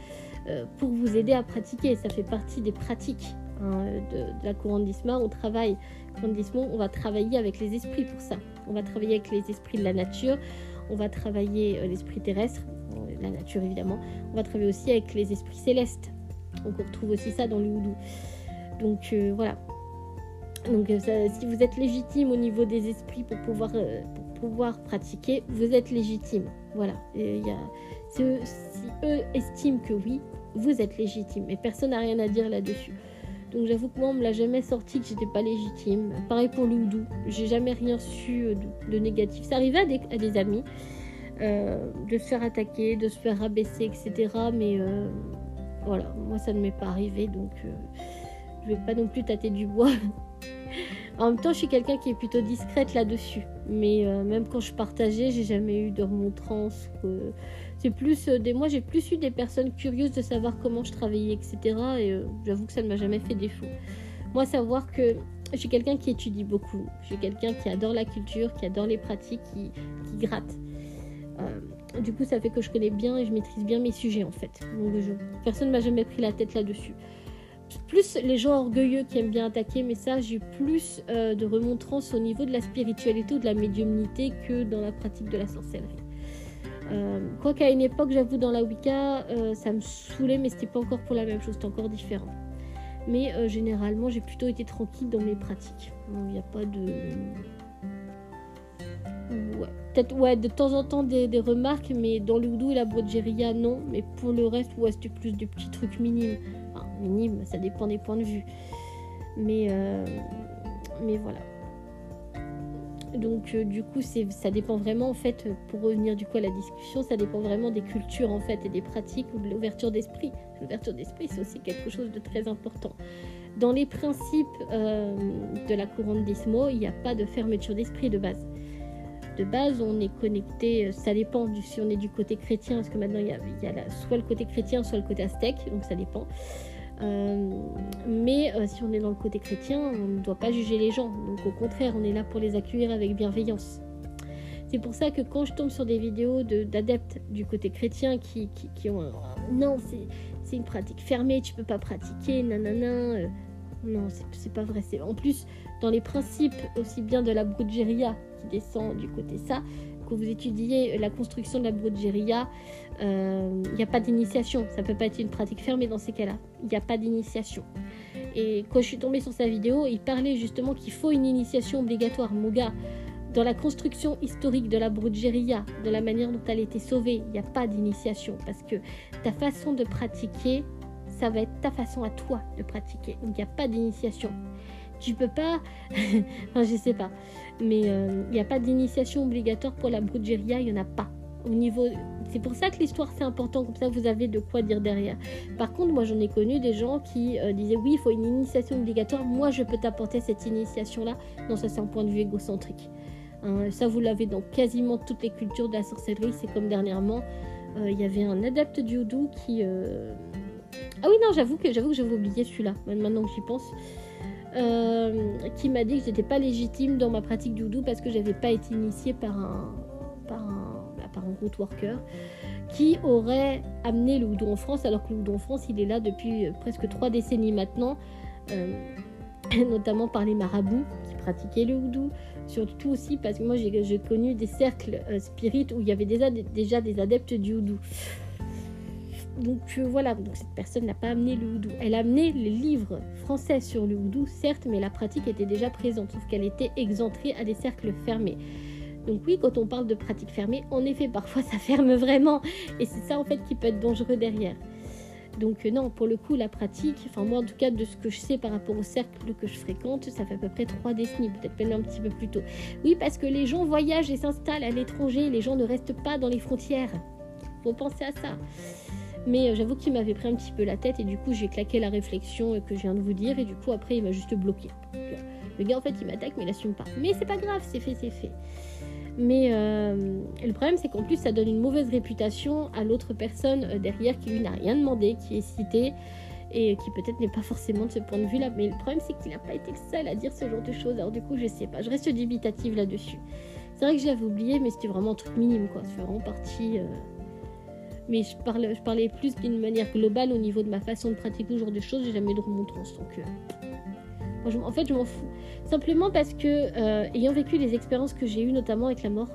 Euh, pour vous aider à pratiquer. Ça fait partie des pratiques hein, de, la couronne d'Isma. On travaille, on va travailler avec les esprits pour ça. On va travailler avec les esprits de la nature, on va travailler euh, l'esprit terrestre, euh, la nature évidemment. On va travailler aussi avec les esprits célestes. On retrouve aussi ça dans le houdou. Donc voilà. Donc si vous êtes légitime au niveau des esprits pour pouvoir, pour pouvoir pratiquer, vous êtes légitime. Voilà. Il y a, si eux estiment que oui, vous êtes légitime. Et personne n'a rien à dire là-dessus. Donc j'avoue que moi, on me l'a jamais sorti que j'étais pas légitime. Pareil pour le houdou. J'ai jamais rien su de, négatif. Ça arrivait à des, amis euh, de se faire attaquer, de se faire rabaisser, etc. Mais euh, voilà, moi ça ne m'est pas arrivé. Donc euh, je vais pas non plus tâter du bois. en même temps, je suis quelqu'un qui est plutôt discrète là-dessus. Mais même quand je partageais, j'ai jamais eu de remontrance plus euh, des moi j'ai plus eu des personnes curieuses de savoir comment je travaillais etc et euh, j'avoue que ça ne m'a jamais fait défaut. Moi savoir que je suis quelqu'un qui étudie beaucoup. Je quelqu'un qui adore la culture qui adore les pratiques qui, gratte. Euh, du coup ça fait que je connais bien et je maîtrise bien mes sujets en fait. Donc personne ne m'a jamais pris la tête là-dessus. Plus les gens orgueilleux qui aiment bien attaquer, mais ça, j'ai plus de remontrance au niveau de la spiritualité ou de la médiumnité que dans la pratique de la sorcellerie. Euh, quoi qu'à une époque, j'avoue, dans la Wicca, euh, ça me saoulait, mais c'était pas encore pour la même chose, c'était encore différent. Mais euh, généralement, j'ai plutôt été tranquille dans mes pratiques. Il n'y a pas de. Ouais. Peut-être, ouais, de temps en temps des, remarques, mais dans le et la broderia, non. Mais pour le reste, ouais, c'était plus des petits trucs minimes. Enfin, minimes, ça dépend des points de vue. Mais, mais voilà. Donc euh, du coup, ça dépend vraiment en fait, pour revenir du coup à la discussion, ça dépend vraiment des cultures en fait et des pratiques ou de l'ouverture d'esprit. L'ouverture d'esprit, c'est aussi quelque chose de très important. Dans les principes euh, de la couronne d'Ismo, il n'y a pas de fermeture d'esprit de base. De base, on est connecté, euh, ça dépend si on est du côté chrétien, parce que maintenant il y a soit le côté chrétien, soit le côté aztèque, donc ça dépend. Euh, mais euh, si on est dans le côté chrétien, on ne doit pas juger les gens. Donc au contraire, on est là pour les accueillir avec bienveillance. C'est pour ça que quand je tombe sur des vidéos d'adeptes du côté chrétien qui, ont non, c'est une pratique fermée, tu peux pas pratiquer, nanana. Euh, non, c'est pas vrai. En plus, dans les principes aussi bien de la Brugeria qui descend du côté ça, quand vous étudiez la construction de la Brugeria, il euh, n'y a pas d'initiation. Ça peut pas être une pratique fermée dans ces cas-là. Il n'y a pas d'initiation. Et quand je suis tombée sur sa vidéo, il parlait justement qu'il faut une initiation obligatoire. Mon gars, dans la construction historique de la Brugeria, de la manière dont elle a été sauvée, il n'y a pas d'initiation parce que ta façon de pratiquer, ça va être ta façon à toi de pratiquer. Donc il n'y a pas d'initiation. Tu peux pas, enfin je sais pas, mais euh, il n'y a pas d'initiation obligatoire pour la Brugeria, il n'y en a pas. Au niveau, c'est pour ça que l'histoire c'est important, comme ça vous avez de quoi dire derrière. Par contre, moi j'en ai connu des gens qui euh, disaient oui, il faut une initiation obligatoire. Moi je peux t'apporter cette initiation là. Non, ça c'est un point de vue égocentrique. Hein, ça, vous l'avez dans quasiment toutes les cultures de la sorcellerie. C'est comme dernièrement, euh, il y avait un adepte du houdou qui. Euh, ah oui, non, j'avoue que j'avoue que j'avais oublié celui-là, maintenant que j'y pense. Qui m'a dit que j'étais pas légitime dans ma pratique du houdou parce que j'avais pas été initiée par un, par un root worker qui aurait amené le houdou en France, alors que le houdou en France, il est là depuis presque trois décennies maintenant, notamment par les marabouts qui pratiquaient le houdou, Surtout aussi parce que moi j'ai connu des cercles euh, spirites où il y avait déjà, des adeptes du houdou. Donc euh, voilà, donc cette personne n'a pas amené le houdou. Elle a amené les livres français sur le houdou, certes, mais la pratique était déjà présente, sauf qu'elle était exemptée à des cercles fermés. Donc oui, quand on parle de pratique fermée, en effet, parfois ça ferme vraiment. Et c'est ça en fait qui peut être dangereux derrière. Donc euh, non, pour le coup, la pratique, enfin moi en tout cas de ce que je sais par rapport au cercle que je fréquente, ça fait à peu près trois décennies, peut-être même un petit peu plus tôt. Oui, parce que les gens voyagent et s'installent à l'étranger, les gens ne restent pas dans les frontières. Faut penser à ça. Mais euh, j'avoue qu'il m'avait pris un petit peu la tête et du coup j'ai claqué la réflexion que je viens de vous dire et du coup après il m'a juste bloqué. Euh, le gars en fait il m'attaque mais il assume pas. Mais c'est pas grave, c'est fait, c'est fait. Mais euh, le problème, c'est qu'en plus, ça donne une mauvaise réputation à l'autre personne euh, derrière qui lui n'a rien demandé, qui est citée et qui peut-être n'est pas forcément de ce point de vue-là. Mais le problème, c'est qu'il n'a pas été le seul à dire ce genre de choses. Alors du coup, je sais pas. Je reste dubitative là-dessus. C'est vrai que j'avais oublié, mais c'était vraiment un truc minime, quoi. Fait vraiment partie. Euh, mais je, je parlais plus d'une manière globale au niveau de ma façon de pratiquer ce genre de choses. J'ai jamais de remontrance. Donc, en fait, je m'en fous. Simplement parce que, euh, ayant vécu les expériences que j'ai eues, notamment avec la mort,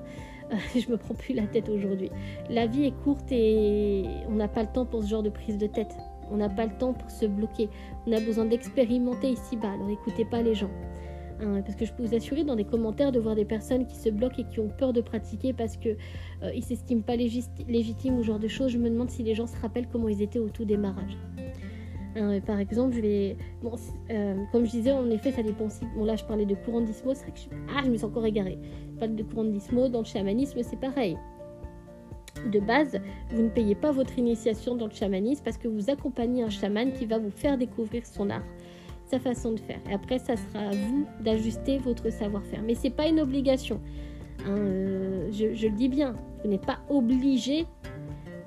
je me prends plus la tête aujourd'hui. La vie est courte et on n'a pas le temps pour ce genre de prise de tête. On n'a pas le temps pour se bloquer. On a besoin d'expérimenter ici-bas. Alors écoutez pas les gens. Hein, parce que je peux vous assurer dans des commentaires de voir des personnes qui se bloquent et qui ont peur de pratiquer parce que euh, s'estiment pas légitimes ou ce genre de choses. Je me demande si les gens se rappellent comment ils étaient au tout démarrage. Hein, par exemple, je vais. Euh, comme je disais, en effet, ça dépend aussi. Bon, là, je parlais de courant d'ismo. C'est vrai que je... Ah, je me suis encore égarée. Je parle de courant d'ismo. Dans le chamanisme, c'est pareil. De base, vous ne payez pas votre initiation dans le chamanisme parce que vous accompagnez un chaman qui va vous faire découvrir son art, sa façon de faire. Et après, ça sera à vous d'ajuster votre savoir-faire. Mais c'est pas une obligation. Hein, euh, je le dis bien. Vous n'êtes pas obligé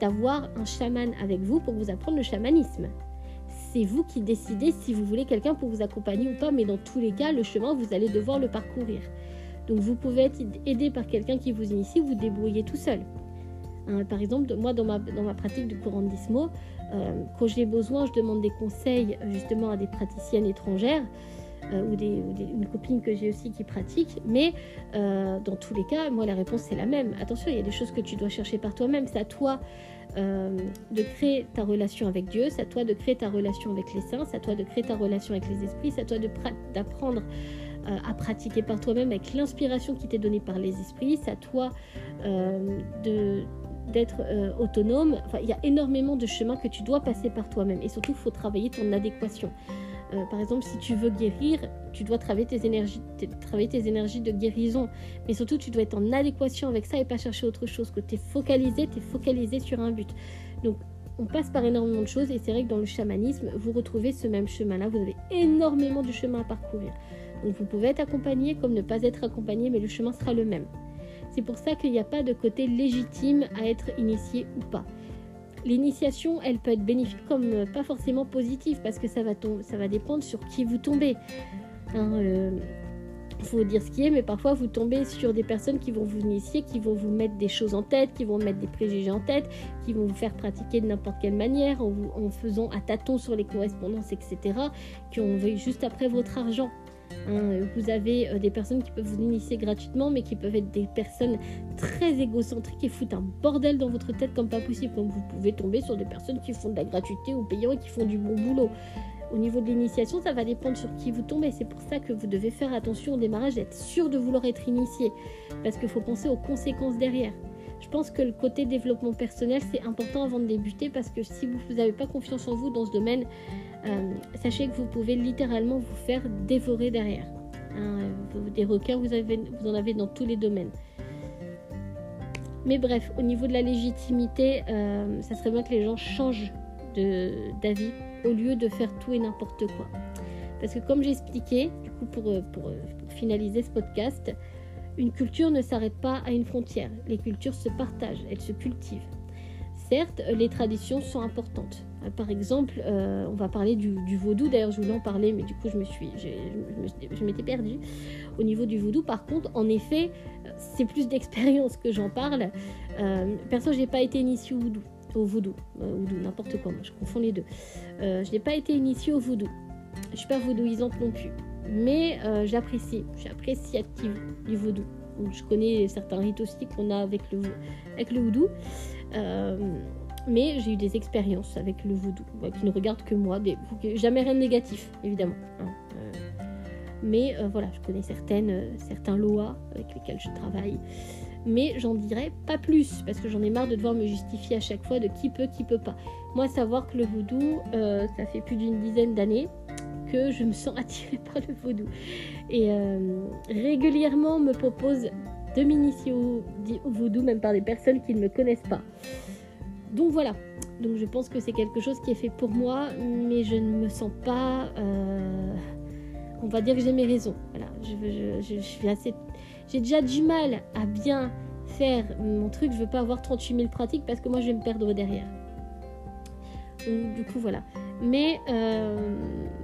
d'avoir un chaman avec vous pour vous apprendre le chamanisme c'est vous qui décidez si vous voulez quelqu'un pour vous accompagner ou pas, mais dans tous les cas, le chemin, vous allez devoir le parcourir. Donc vous pouvez être aidé par quelqu'un qui vous initie, vous débrouillez tout seul. Hein, par exemple, moi, dans ma, dans ma pratique de courant d'ismo, euh, quand j'ai besoin, je demande des conseils justement à des praticiennes étrangères euh, ou, une copine que j'ai aussi qui pratique. Mais euh, dans tous les cas, moi, la réponse, c'est la même. Attention, il y a des choses que tu dois chercher par toi-même. C'est à toi euh, de créer ta relation avec Dieu, c'est à toi de créer ta relation avec les saints, c'est à toi de créer ta relation avec les esprits, c'est à toi d'apprendre euh, à pratiquer par toi-même avec l'inspiration qui t'est donnée par les esprits, c'est à toi euh, d'être autonome. Il y a énormément de chemins que tu dois passer par toi-même et surtout, il faut travailler ton adéquation. Euh, par exemple, si tu veux guérir, tu dois travailler tes, énergies, travailler tes énergies de guérison. Mais surtout, tu dois être en adéquation avec ça et pas chercher autre chose. Que tu es focalisé, tu es focalisé sur un but. Donc, on passe par énormément de choses et c'est vrai que dans le chamanisme, vous retrouvez ce même chemin-là. Vous avez énormément de chemin à parcourir. Donc, vous pouvez être accompagné comme ne pas être accompagné, mais le chemin sera le même. C'est pour ça qu'il n'y a pas de côté légitime à être initié ou pas l'initiation, elle peut être bénéfique comme euh, pas forcément positive parce que ça va, ça va dépendre sur qui vous tombez. Hein, euh, il faut dire ce qui est, mais parfois vous tombez sur des personnes qui vont vous initier, qui vont vous mettre des choses en tête, qui vont mettre des préjugés en tête, qui vont vous faire pratiquer de n'importe quelle manière, en, faisant à tâtons sur les correspondances, etc., qui ont juste après votre argent. Hein. vous avez euh, des personnes qui peuvent vous initier gratuitement, mais qui peuvent être des personnes très égocentriques et foutent un bordel dans votre tête comme pas possible. Comme vous pouvez tomber sur des personnes qui font de la gratuité ou payant et qui font du bon boulot. Au niveau de l'initiation, ça va dépendre sur qui vous tombez. C'est pour ça que vous devez faire attention au démarrage, être sûr de vouloir être initié. Parce qu'il faut penser aux conséquences derrière. Je pense que le côté développement personnel, c'est important avant de débuter parce que si vous n'avez pas confiance en vous dans ce domaine, euh, sachez que vous pouvez littéralement vous faire dévorer derrière. Hein, des requins, vous, en avez dans tous les domaines. Mais bref, au niveau de la légitimité, euh, ça serait bien que les gens changent d'avis au lieu de faire tout et n'importe quoi. Parce que comme j'expliquais, du coup pour, euh, pour, finaliser ce podcast, une culture ne s'arrête pas à une frontière. Les cultures se partagent, elles se cultivent. Certes, les traditions sont importantes. Euh, par exemple, euh, on va parler du, vaudou. D'ailleurs, je voulais en parler, mais du coup, je me suis, je, m'étais perdue. Au niveau du vaudou, par contre, en effet, c'est plus d'expérience que j'en parle. Euh, perso, j'ai pas été initiée au vaudou, au vaudou, n'importe quoi. je confonds les deux. je n'ai pas été initiée au vaudou. Je suis pas vaudouisante non plus, mais j'apprécie. Je suis appréciative du vaudou. je connais certains rites aussi qu'on a avec le, avec le. Mais j'ai eu des expériences avec le voodoo, qui ne regardent que moi, jamais rien de négatif, évidemment. Hein, euh. mais euh, voilà, je connais certaines, euh, certains lois avec lesquels je travaille. Mais j'en dirai pas plus, parce que j'en ai marre de devoir me justifier à chaque fois de qui peut, qui peut pas. Moi, savoir que le voodoo, ça fait plus d'une dizaine d'années que je me sens attirée par le vaudou. Et régulièrement, me propose de m'initier au, au vaudou, même par des personnes qui ne me connaissent pas. Donc voilà. Donc je pense que c'est quelque chose qui est fait pour moi, mais je ne me sens pas. Euh, on va dire que j'ai mes raisons. Voilà. Je. J'ai déjà du mal à bien faire mon truc. Je veux pas avoir 38 000 pratiques parce que moi je vais me perdre derrière. Donc, du coup voilà. Mais euh,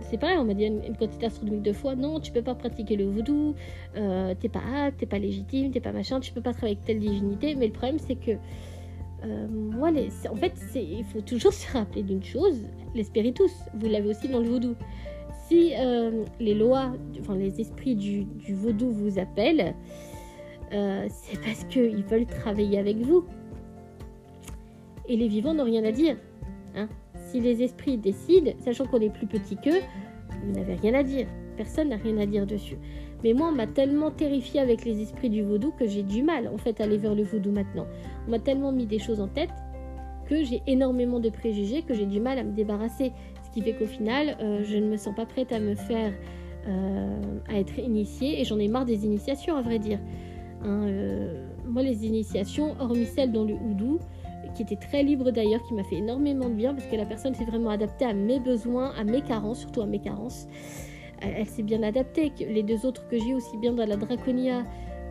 c'est pareil, on m'a dit une, quantité astronomique de fois, non, tu peux pas pratiquer le voodoo, euh, t'es pas apte, t'es pas légitime, t'es pas machin, tu peux pas travailler avec telle divinité. Mais le problème c'est que euh, en fait, il faut toujours se rappeler d'une chose, les spiritus, vous l'avez aussi dans le vaudou. Si euh, les lois, enfin les esprits du, vaudou vous appellent, euh, c'est parce qu'ils veulent travailler avec vous. Et les vivants n'ont rien à dire. Hein. Si les esprits décident, sachant qu'on est plus petit qu'eux, vous n'avez rien à dire. Personne n'a rien à dire dessus. Mais moi, on m'a tellement terrifié avec les esprits du vaudou que j'ai du mal en fait à aller vers le vaudou maintenant. On m'a tellement mis des choses en tête que j'ai énormément de préjugés, que j'ai du mal à me débarrasser. Ce qui fait qu'au final, euh, je ne me sens pas prête à me faire, euh, à être initiée, et j'en ai marre des initiations, à vrai dire. Hein, euh, moi, les initiations, hormis celles dans le houdou, qui était très libre d'ailleurs, qui m'a fait énormément de bien, parce que la personne s'est vraiment adaptée à mes besoins, à mes carences, surtout à mes carences elle, s'est bien adaptée. Les deux autres que j'ai aussi bien dans la Draconia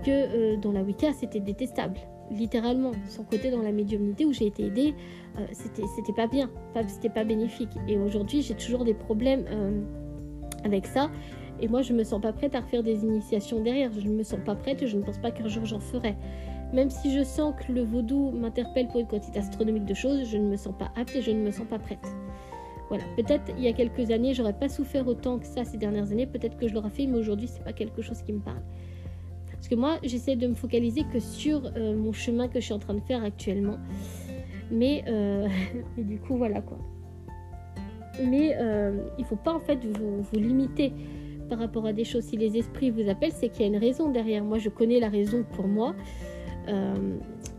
que euh, dans la Wicca, c'était détestable. Littéralement, son côté dans la médiumnité où j'ai été aidée, euh, c'était pas bien, c'était pas bénéfique. Et aujourd'hui, j'ai toujours des problèmes euh, avec ça. Et moi, je me sens pas prête à refaire des initiations derrière. Je ne me sens pas prête et je ne pense pas qu'un jour j'en ferai. Même si je sens que le vaudou m'interpelle pour une quantité astronomique de choses, je ne me sens pas apte et je ne me sens pas prête. Voilà, peut-être il y a quelques années, j'aurais pas souffert autant que ça ces dernières années, peut-être que je l'aurais fait, mais aujourd'hui, c'est pas quelque chose qui me parle. Parce que moi, j'essaie de me focaliser que sur euh, mon chemin que je suis en train de faire actuellement. Mais, euh, du coup, voilà quoi. Mais euh, il faut pas en fait vous, vous, limiter par rapport à des choses. Si les esprits vous appellent, c'est qu'il y a une raison derrière. Moi, je connais la raison pour moi.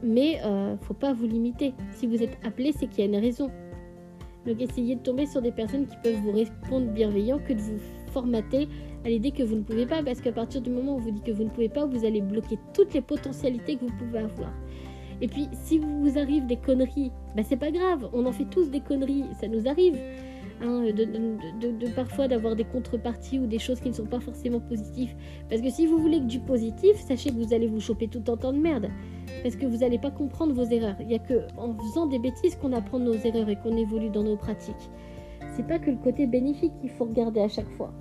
mais faut pas vous limiter. Si vous êtes appelé, c'est qu'il y a une raison. Donc essayez de tomber sur des personnes qui peuvent vous répondre bienveillant que de vous formater à l'idée que vous ne pouvez pas, parce qu'à partir du moment où vous dites que vous ne pouvez pas, vous allez bloquer toutes les potentialités que vous pouvez avoir. Et puis si vous arrive des conneries, bah c'est pas grave, on en fait tous des conneries, ça nous arrive. Hein, de, parfois d'avoir des contreparties ou des choses qui ne sont pas forcément positives. Parce que si vous voulez que du positif, sachez que vous allez vous choper tout un temps de merde. Parce que vous n'allez pas comprendre vos erreurs. Il n'y a que en faisant des bêtises qu'on apprend nos erreurs et qu'on évolue dans nos pratiques. C'est pas que le côté bénéfique qu'il faut regarder à chaque fois.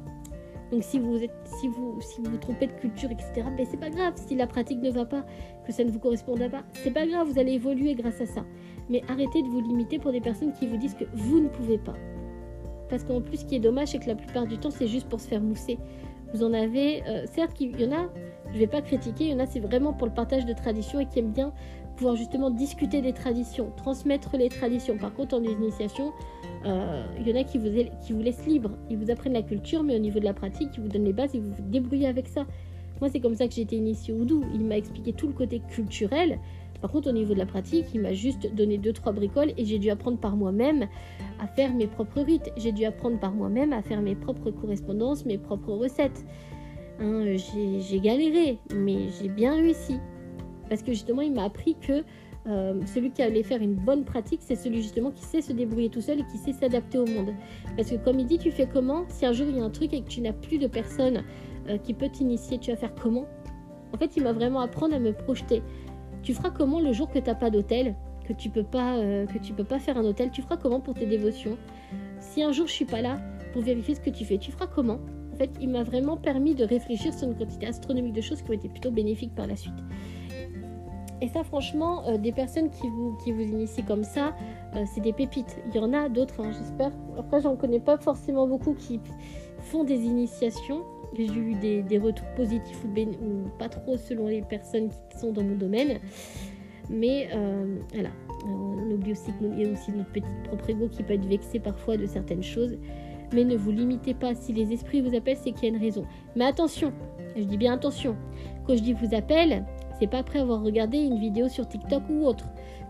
Donc si vous êtes, si vous, si vous, vous trompez de culture, etc., ben c'est pas grave. Si la pratique ne va pas, que ça ne vous corresponde pas, c'est pas grave. Vous allez évoluer grâce à ça. Mais arrêtez de vous limiter pour des personnes qui vous disent que vous ne pouvez pas. Parce qu'en plus, ce qui est dommage, c'est que la plupart du temps, c'est juste pour se faire mousser. Vous en avez, euh, certes, il y en a, je vais pas critiquer, il y en a, c'est vraiment pour le partage de traditions et qui aiment bien pouvoir justement discuter des traditions, transmettre les traditions. Par contre, en initiation, euh, il y en a qui vous, qui vous laissent libre. Ils vous apprennent la culture, mais au niveau de la pratique, ils vous donnent les bases et vous vous débrouillez avec ça. Moi, c'est comme ça que j'ai été initiée au Oudou. Il m'a expliqué tout le côté culturel. Par contre, au niveau de la pratique, il m'a juste donné deux trois bricoles et j'ai dû apprendre par moi-même à faire mes propres rites. J'ai dû apprendre par moi-même à faire mes propres correspondances, mes propres recettes. Hein, j'ai galéré, mais j'ai bien réussi. Parce que justement, il m'a appris que euh, celui qui allait faire une bonne pratique, c'est celui justement qui sait se débrouiller tout seul et qui sait s'adapter au monde. Parce que comme il dit, tu fais comment Si un jour il y a un truc et que tu n'as plus de personne euh, qui peut t'initier, tu vas faire comment? En fait, il m'a vraiment appris à me projeter. Tu feras comment le jour que tu n'as pas d'hôtel, que tu peux pas, euh, que tu peux pas faire un hôtel Tu feras comment pour tes dévotions? Si un jour je suis pas là pour vérifier ce que tu fais, tu feras comment? En fait, il m'a vraiment permis de réfléchir sur une quantité astronomique de choses qui ont été plutôt bénéfiques par la suite. Et ça, franchement, euh, des personnes qui vous, qui vous initient comme ça, euh, c'est des pépites. Il y en a d'autres, hein, j'espère. Après, j'en connais pas forcément beaucoup qui font des initiations. J'ai eu des, des, retours positifs ou, pas trop selon les personnes qui sont dans mon domaine. Mais euh, voilà, on oublie aussi qu'il y a aussi notre petit propre ego qui peut être vexé parfois de certaines choses. Mais ne vous limitez pas. Si les esprits vous appellent, c'est qu'il y a une raison. Mais attention, je dis bien attention. Quand je dis vous appelle, c'est pas après avoir regardé une vidéo sur TikTok ou autre.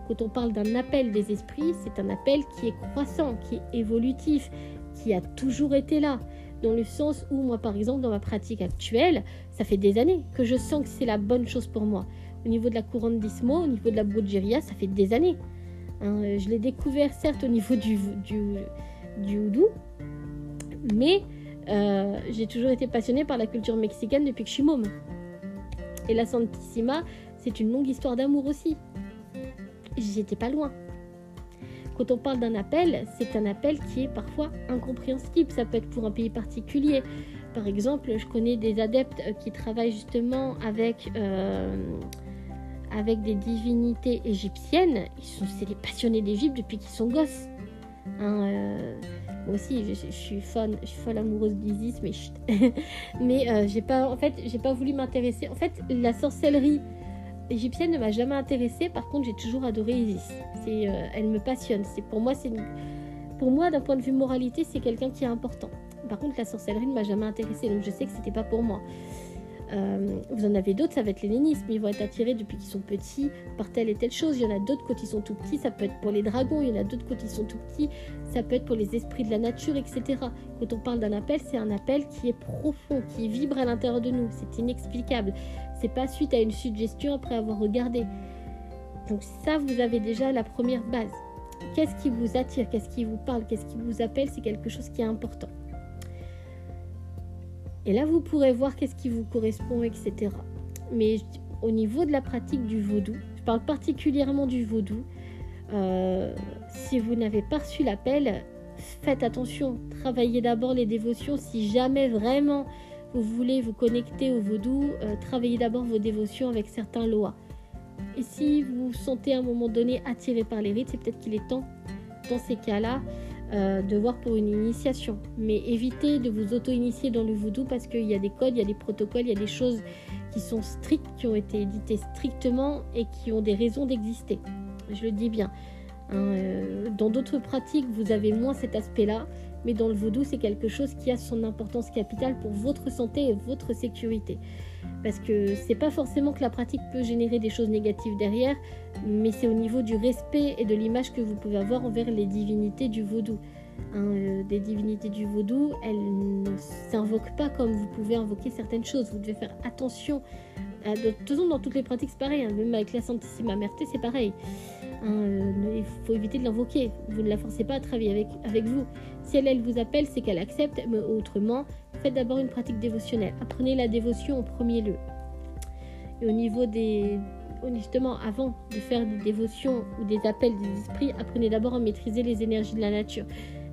Quand on parle d'un appel des esprits, c'est un appel qui est croissant, qui est évolutif, qui a toujours été là. Dans le sens où moi, par exemple, dans ma pratique actuelle, ça fait des années que je sens que c'est la bonne chose pour moi. Au niveau de la couronne d'Ismo, au niveau de la Brujeria, ça fait des années. Hein, je l'ai découvert certes au niveau du, du, du houdou, mais euh, j'ai toujours été passionnée par la culture mexicaine depuis que je suis môme. Et la Santissima, c'est une longue histoire d'amour aussi. J'étais pas loin. Quand on parle d'un appel, c'est un appel qui est parfois incompréhensible. Ça peut être pour un pays particulier. Par exemple, je connais des adeptes euh, qui travaillent justement avec, euh, avec des divinités égyptiennes. Ils sont, c'est des passionnés d'Égypte depuis qu'ils sont gosses. Hein, euh, moi aussi, je, suis fan, je suis folle amoureuse d'Isis, mais mais euh, j'ai pas, en fait, j'ai pas voulu m'intéresser. En fait, la sorcellerie égyptienne ne m'a jamais intéressée. Par contre, j'ai toujours adoré Isis. C'est, euh, elle me passionne. C'est pour moi, c'est pour moi, d'un point de vue moralité, c'est quelqu'un qui est important. Par contre, la sorcellerie ne m'a jamais intéressée, donc je sais que c'était pas pour moi. Euh, vous en avez d'autres, ça va être l'élénisme. Ils vont être attirés depuis qu'ils sont petits par telle et telle chose. Il y en a d'autres quand ils sont tout petits, ça peut être pour les dragons. Il y en a d'autres quand ils sont tout petits, ça peut être pour les esprits de la nature, etc. Quand on parle d'un appel, c'est un appel qui est profond, qui vibre à l'intérieur de nous. C'est inexplicable. C'est pas suite à une suggestion après avoir regardé. Donc ça, vous avez déjà la première base. Qu'est-ce qui vous attire? Qu'est-ce qui vous parle? Qu'est-ce qui vous appelle? C'est quelque chose qui est important. Et là, vous pourrez voir qu'est-ce qui vous correspond, etc. Mais au niveau de la pratique du vaudou, je parle particulièrement du vaudou, euh, si vous n'avez pas reçu l'appel, faites attention. Travaillez d'abord les dévotions. Si jamais vraiment vous voulez vous connecter au vaudou, euh, travaillez d'abord vos dévotions avec certains lois. Et si vous vous sentez à un moment donné attiré par les rites, c'est peut-être qu'il est temps, dans ces cas-là, euh, de voir pour une initiation. Mais évitez de vous auto-initier dans le voodoo parce qu'il y a des codes, il y a des protocoles, il y a des choses qui sont strictes, qui ont été éditées strictement et qui ont des raisons d'exister. Je le dis bien. Hein, euh, dans d'autres pratiques, vous avez moins cet aspect-là, mais dans le vaudou, c'est quelque chose qui a son importance capitale pour votre santé et votre sécurité. Parce que c'est pas forcément que la pratique peut générer des choses négatives derrière, mais c'est au niveau du respect et de l'image que vous pouvez avoir envers les divinités du vaudou. Hein, euh, des divinités du vaudou, elles ne s'invoquent pas comme vous pouvez invoquer certaines choses. Vous devez faire attention. de toute façon, dans toutes les pratiques, c'est pareil. Hein. même avec la Santissima Merte, c'est pareil. Hein, euh, il faut éviter de l'invoquer. Vous ne la forcez pas à travailler avec, avec vous. Si elle vous appelle, c'est qu'elle accepte, mais autrement, faites d'abord une pratique dévotionnelle. Apprenez la dévotion en premier lieu. Et au niveau des. Justement, avant de faire des dévotions ou des appels des esprits, apprenez d'abord à maîtriser les énergies de la nature.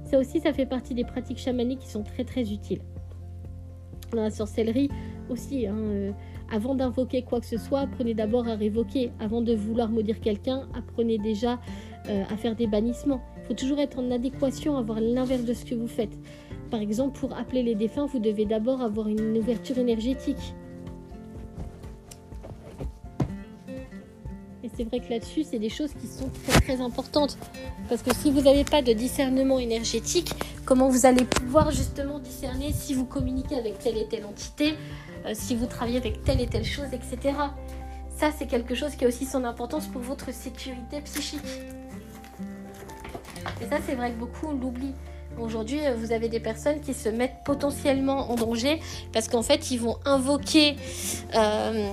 Ça aussi, ça fait partie des pratiques chamaniques qui sont très très utiles. apprendre la sorcellerie aussi. Hein, euh, avant d'invoquer quoi que ce soit, apprenez d'abord à révoquer. Avant de vouloir maudire quelqu'un, apprenez déjà euh, à faire des bannissements. Il faut toujours être en adéquation, avoir l'inverse de ce que vous faites. Par exemple, pour appeler les défunts, vous devez d'abord avoir une ouverture énergétique. Et c'est vrai que là-dessus, c'est des choses qui sont très très importantes. Parce que si vous n'avez pas de discernement énergétique, comment vous allez pouvoir justement discerner si vous communiquez avec telle et telle entité, euh, si vous travaillez avec telle et telle chose, etc. Ça, c'est quelque chose qui a aussi son importance pour votre sécurité psychique. Et ça, c'est vrai que beaucoup l'oublient. Aujourd'hui, euh, vous avez des personnes qui se mettent potentiellement en danger parce qu'en fait, ils vont invoquer euh,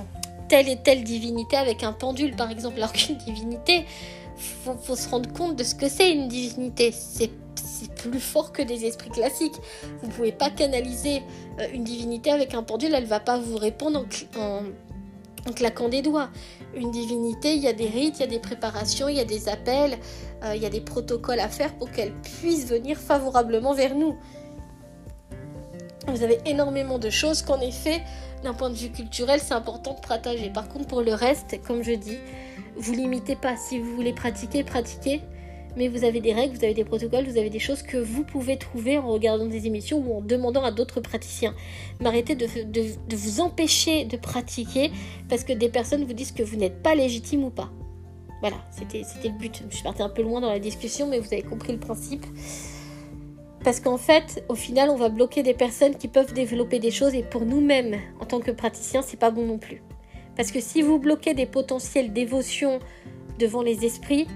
telle et telle divinité avec un pendule, par exemple. Alors qu'une divinité, faut, faut se rendre compte de ce que c'est une divinité. C'est plus fort que des esprits classiques. Vous ne pouvez pas canaliser euh, une divinité avec un pendule, elle va pas vous répondre en, en claquant des doigts. Une divinité, il y a des rites, il y a des préparations, il y a des appels, euh, il y a des protocoles à faire pour qu'elle puisse venir favorablement vers nous. Vous avez énormément de choses qu'en effet, d'un point de vue culturel, c'est important de partager. Par contre, pour le reste, comme je dis, vous limitez pas. Si vous voulez pratiquer, pratiquez mais vous avez des règles, vous avez des protocoles, vous avez des choses que vous pouvez trouver en regardant des émissions ou en demandant à d'autres praticiens. Mais arrêtez de, vous empêcher de pratiquer parce que des personnes vous disent que vous n'êtes pas légitime ou pas. Voilà, c'était le but. Je suis partie un peu loin dans la discussion, mais vous avez compris le principe. Parce qu'en fait, au final, on va bloquer des personnes qui peuvent développer des choses et pour nous-mêmes, en tant que praticiens, c'est pas bon non plus. Parce que si vous bloquez des potentielles dévotions devant les esprits,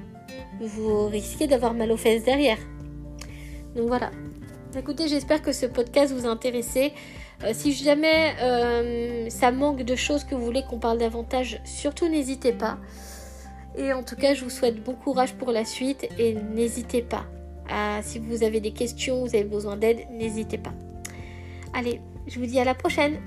vous risquez d'avoir mal aux fesses derrière. Donc voilà. Écoutez, j'espère que ce podcast vous a intéressé. Euh, si jamais euh, ça manque de choses que vous voulez qu'on parle davantage, surtout n'hésitez pas. Et en tout cas, je vous souhaite bon courage pour la suite et n'hésitez pas. si vous avez des questions, vous avez besoin d'aide, n'hésitez pas. Allez, je vous dis à la prochaine.